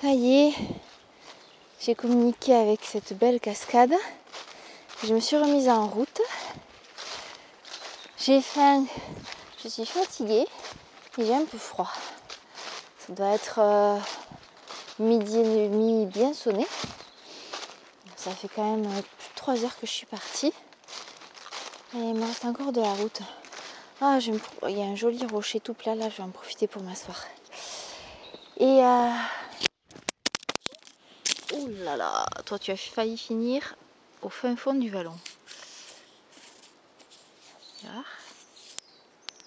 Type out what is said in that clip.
Ça y est, j'ai communiqué avec cette belle cascade. Je me suis remise en route. J'ai faim, je suis fatiguée et j'ai un peu froid. Ça doit être euh, midi et demi bien sonné. Ça fait quand même plus de 3 heures que je suis partie. Et il me reste encore de la route. Ah, il y a un joli rocher tout plat là, je vais en profiter pour m'asseoir. Et euh... Ouh là là, toi tu as failli finir au fin fond du vallon.